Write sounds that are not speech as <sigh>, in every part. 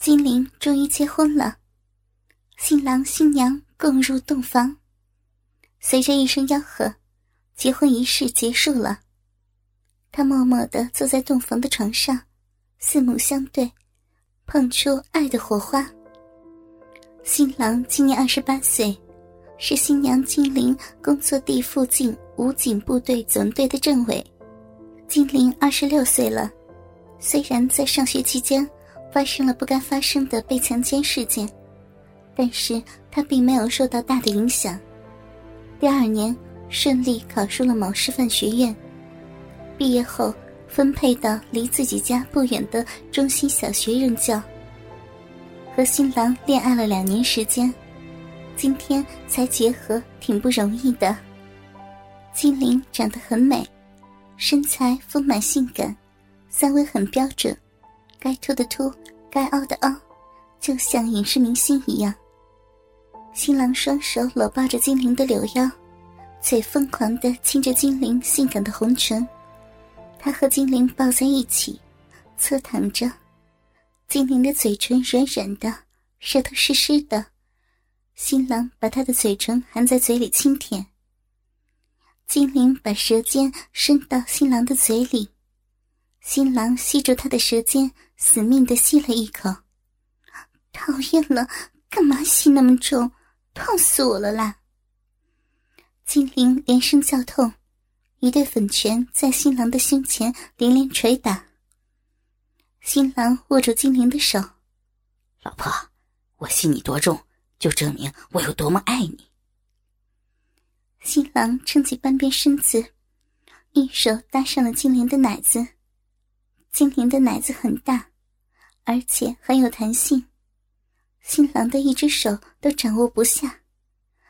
金玲终于结婚了，新郎新娘共入洞房。随着一声吆喝，结婚仪式结束了。他默默的坐在洞房的床上，四目相对，碰出爱的火花。新郎今年二十八岁，是新娘金玲工作地附近武警部队总队的政委。金玲二十六岁了，虽然在上学期间。发生了不该发生的被强奸事件，但是他并没有受到大的影响。第二年顺利考入了某师范学院，毕业后分配到离自己家不远的中心小学任教。和新郎恋爱了两年时间，今天才结合，挺不容易的。金玲长得很美，身材丰满性感，三围很标准。该凸的凸，该凹的凹，就像影视明星一样。新郎双手搂抱着精灵的柳腰，嘴疯狂的亲着精灵性感的红唇。他和精灵抱在一起，侧躺着，精灵的嘴唇软软的，舌头湿湿的。新郎把他的嘴唇含在嘴里轻舔。精灵把舌尖伸到新郎的嘴里。新郎吸住他的舌尖，死命的吸了一口。讨厌了，干嘛吸那么重？痛死我了啦！金玲连声叫痛，一对粉拳在新郎的胸前连连捶打。新郎握住金玲的手：“老婆，我吸你多重，就证明我有多么爱你。”新郎撑起半边身子，一手搭上了金玲的奶子。金玲的奶子很大，而且很有弹性，新郎的一只手都掌握不下，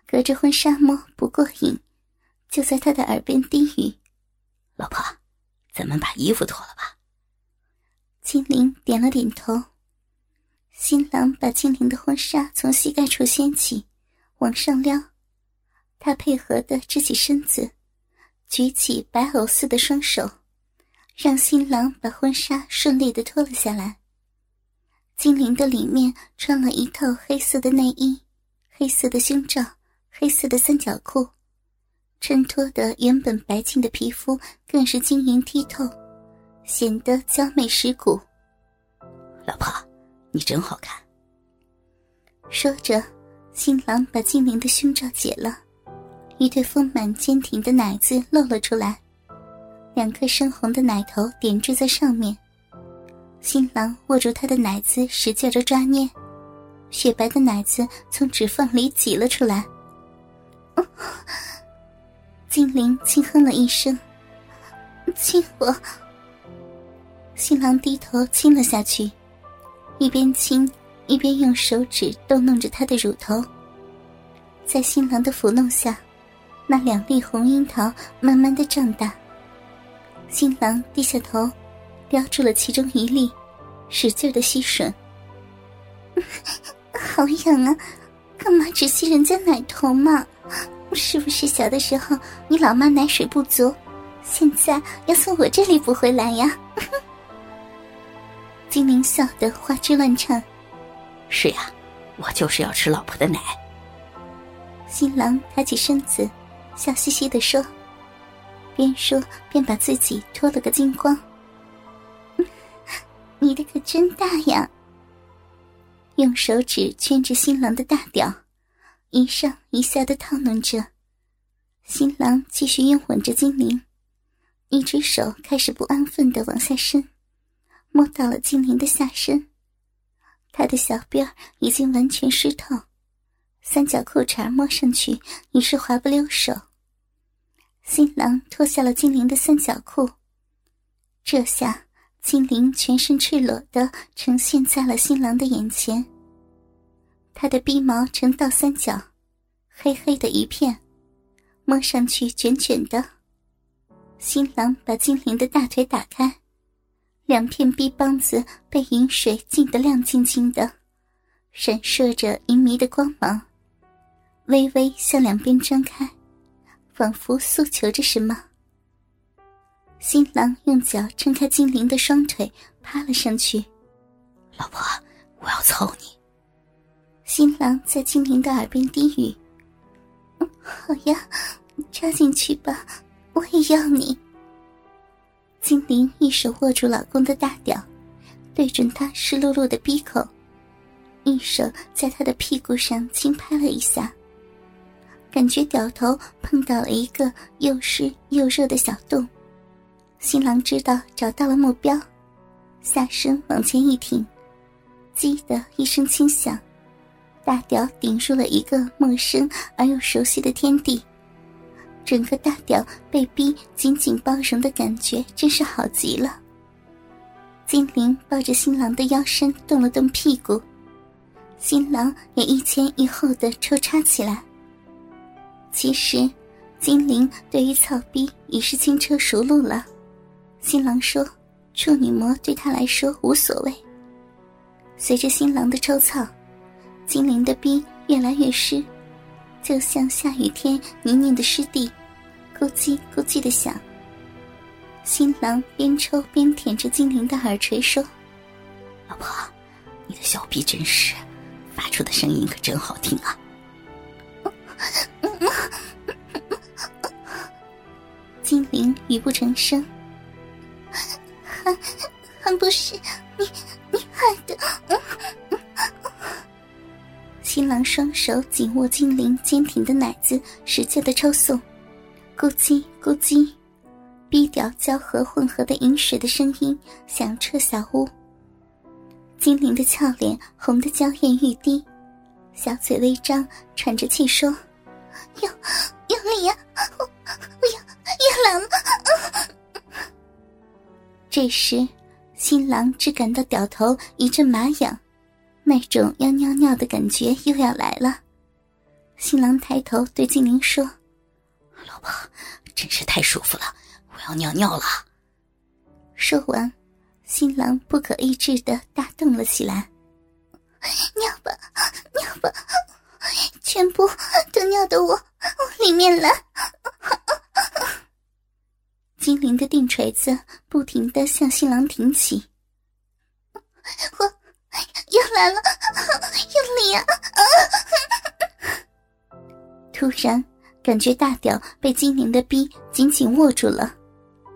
隔着婚纱摸不过瘾，就在他的耳边低语：“老婆，咱们把衣服脱了吧。”金玲点了点头。新郎把金玲的婚纱从膝盖处掀起，往上撩，他配合的支起身子，举起白藕似的双手。让新郎把婚纱顺利的脱了下来。精灵的里面穿了一套黑色的内衣，黑色的胸罩，黑色的三角裤，衬托的原本白净的皮肤更是晶莹剔透，显得娇美蚀骨。老婆，你真好看。说着，新郎把精灵的胸罩解了，一对丰满坚挺的奶子露了出来。两颗深红的奶头点缀在上面，新郎握住她的奶子，使劲着抓捏，雪白的奶子从指缝里挤了出来。精灵轻哼了一声：“亲我。”新郎低头亲了下去，一边亲一边用手指逗弄着她的乳头。在新郎的抚弄下，那两粒红樱桃慢慢的胀大。新郎低下头，叼住了其中一粒，使劲的吸吮。<laughs> 好痒啊！干嘛只吸人家奶头嘛？是不是小的时候你老妈奶水不足，现在要从我这里补回来呀？<laughs> 精灵笑得花枝乱颤。是呀，我就是要吃老婆的奶。新郎抬起身子，笑嘻嘻的说。边说边把自己脱了个精光。你的可真大呀！用手指圈着新郎的大屌，一上一下的套弄着。新郎继续拥吻着精灵，一只手开始不安分的往下伸，摸到了精灵的下身。他的小辫已经完全湿透，三角裤衩摸上去已是滑不溜手。新郎脱下了精灵的三角裤，这下精灵全身赤裸的呈现在了新郎的眼前。他的鼻毛呈倒三角，黑黑的一片，摸上去卷卷的。新郎把精灵的大腿打开，两片逼帮子被银水浸得亮晶晶的，闪烁着银迷的光芒，微微向两边张开。仿佛诉求着什么，新郎用脚撑开精灵的双腿，趴了上去。老婆，我要操你！新郎在精灵的耳边低语：“好呀，插进去吧，我也要你。”精灵一手握住老公的大屌，对准他湿漉漉的鼻口，一手在他的屁股上轻拍了一下，感觉屌头碰到了一个又湿又热的小洞。新郎知道找到了目标，下身往前一挺，叽的一声轻响，大屌顶入了一个陌生而又熟悉的天地。整个大屌被逼紧紧包容的感觉真是好极了。精灵抱着新郎的腰身动了动屁股，新郎也一前一后的抽插起来。其实，精灵对于草逼已是轻车熟路了。新郎说：“处女膜对他来说无所谓。”随着新郎的抽草，精灵的冰越来越湿，就像下雨天泥泞的湿地，咕叽咕叽的响。新郎边抽边舔着精灵的耳垂说：“老婆，你的小逼真是，发出的声音可真好听啊！” <laughs> 精灵语不成声。不是你你害的！新郎双手紧握精灵坚挺的奶子，使劲的抽送，咕叽咕叽，逼调交合混合的饮水的声音响彻小屋。精灵的俏脸红得娇艳欲滴，小嘴微张，喘着气说：“用用力呀，我我要要来了！”这时，新郎只感到屌头一阵麻痒，那种要尿尿的感觉又要来了。新郎抬头对精灵说：“老婆，真是太舒服了，我要尿尿了。”说完，新郎不可抑制的大动了起来：“尿吧，尿吧，全部都尿到我里面来！”精灵的电锤子不停的向新郎挺起，我又来了，用力啊！突然感觉大屌被精灵的逼紧紧握住了，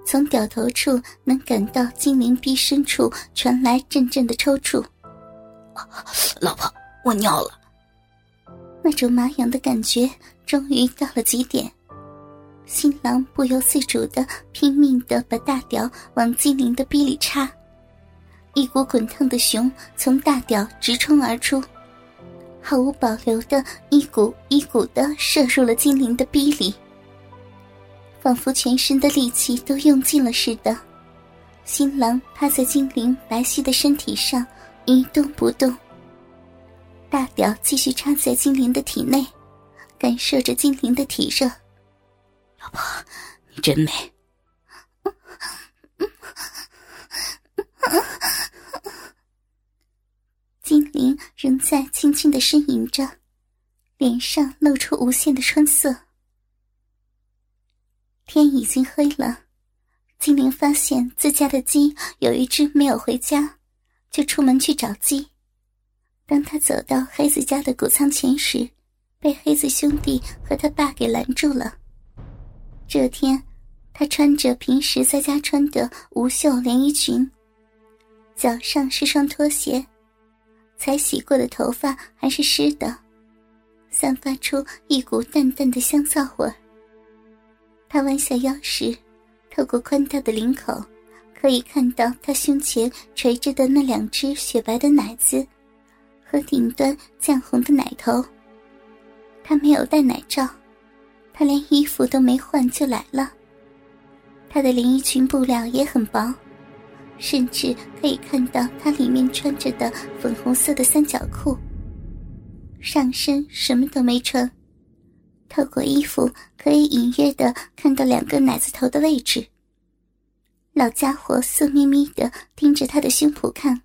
从屌头处能感到精灵逼深处传来阵阵的抽搐。老婆，我尿了。那种麻痒的感觉终于到了极点。新郎不由自主的拼命的把大屌往精灵的逼里插，一股滚烫的熊从大屌直冲而出，毫无保留的一股一股的射入了精灵的逼里，仿佛全身的力气都用尽了似的。新郎趴在精灵白皙的身体上一动不动，大屌继续插在精灵的体内，感受着精灵的体热。老婆，你真美。精灵仍在轻轻的呻吟着，脸上露出无限的春色。天已经黑了，精灵发现自家的鸡有一只没有回家，就出门去找鸡。当他走到黑子家的谷仓前时，被黑子兄弟和他爸给拦住了。这天，他穿着平时在家穿的无袖连衣裙，脚上是双拖鞋，才洗过的头发还是湿的，散发出一股淡淡的香皂味儿。他弯下腰时，透过宽大的领口，可以看到他胸前垂着的那两只雪白的奶子，和顶端绛红的奶头。他没有戴奶罩。他连衣服都没换就来了。他的连衣裙布料也很薄，甚至可以看到他里面穿着的粉红色的三角裤。上身什么都没穿，透过衣服可以隐约的看到两个奶子头的位置。老家伙色眯眯的盯着他的胸脯看，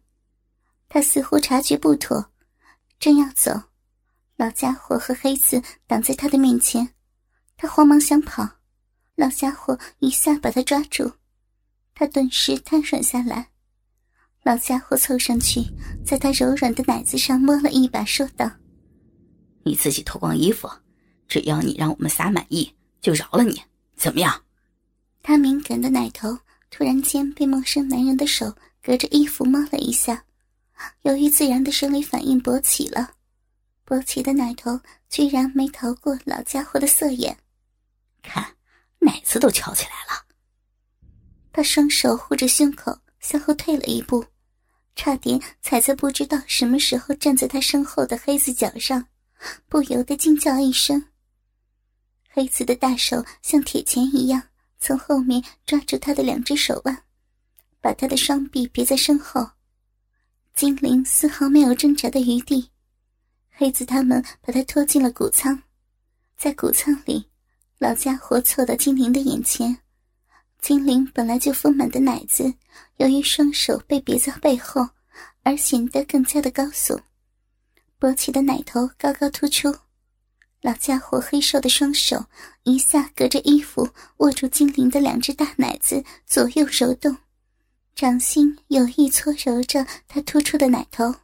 他似乎察觉不妥，正要走，老家伙和黑子挡在他的面前。他慌忙想跑，老家伙一下把他抓住，他顿时瘫软下来。老家伙凑上去，在他柔软的奶子上摸了一把，说道：“你自己脱光衣服，只要你让我们仨满意，就饶了你，怎么样？”他敏感的奶头突然间被陌生男人的手隔着衣服摸了一下，由于自然的生理反应勃起了，勃起的奶头居然没逃过老家伙的色眼，看，奶子都翘起来了。他双手护着胸口，向后退了一步，差点踩在不知道什么时候站在他身后的黑子脚上，不由得惊叫一声。黑子的大手像铁钳一样。从后面抓住他的两只手腕，把他的双臂别在身后。精灵丝毫没有挣扎的余地，黑子他们把他拖进了谷仓。在谷仓里，老家伙凑到精灵的眼前。精灵本来就丰满的奶子，由于双手被别在背后，而显得更加的高耸，勃起的奶头高高突出。老家伙黑瘦的双手一下隔着衣服握住精灵的两只大奶子，左右揉动，掌心有意搓揉着他突出的奶头。